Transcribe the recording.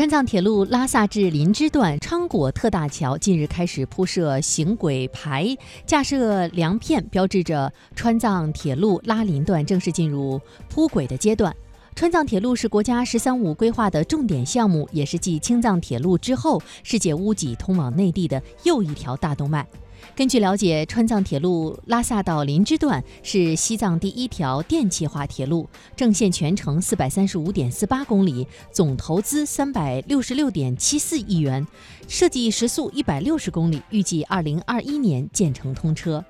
川藏铁路拉萨至林芝段昌果特大桥近日开始铺设行轨牌，架设梁片，标志着川藏铁路拉林段正式进入铺轨的阶段。川藏铁路是国家“十三五”规划的重点项目，也是继青藏铁路之后，世界屋脊通往内地的又一条大动脉。根据了解，川藏铁路拉萨到林芝段是西藏第一条电气化铁路，正线全程四百三十五点四八公里，总投资三百六十六点七四亿元，设计时速一百六十公里，预计二零二一年建成通车。